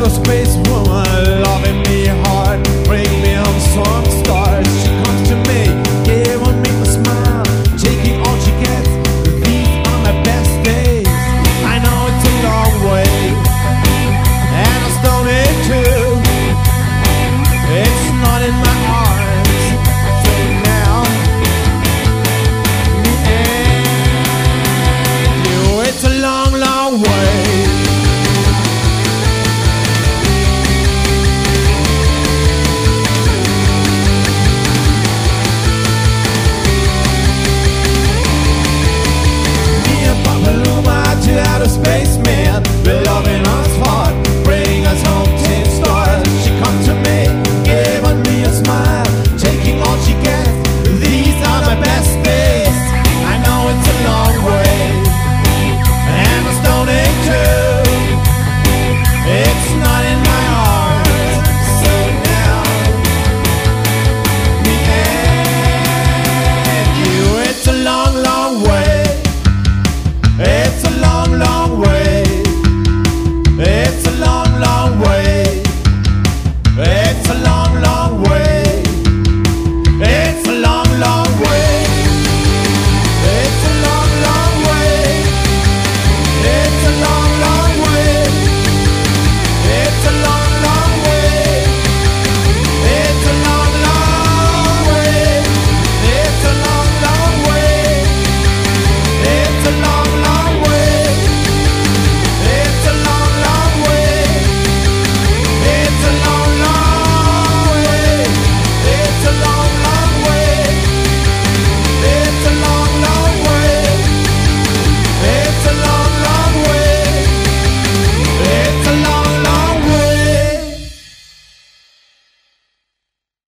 outer space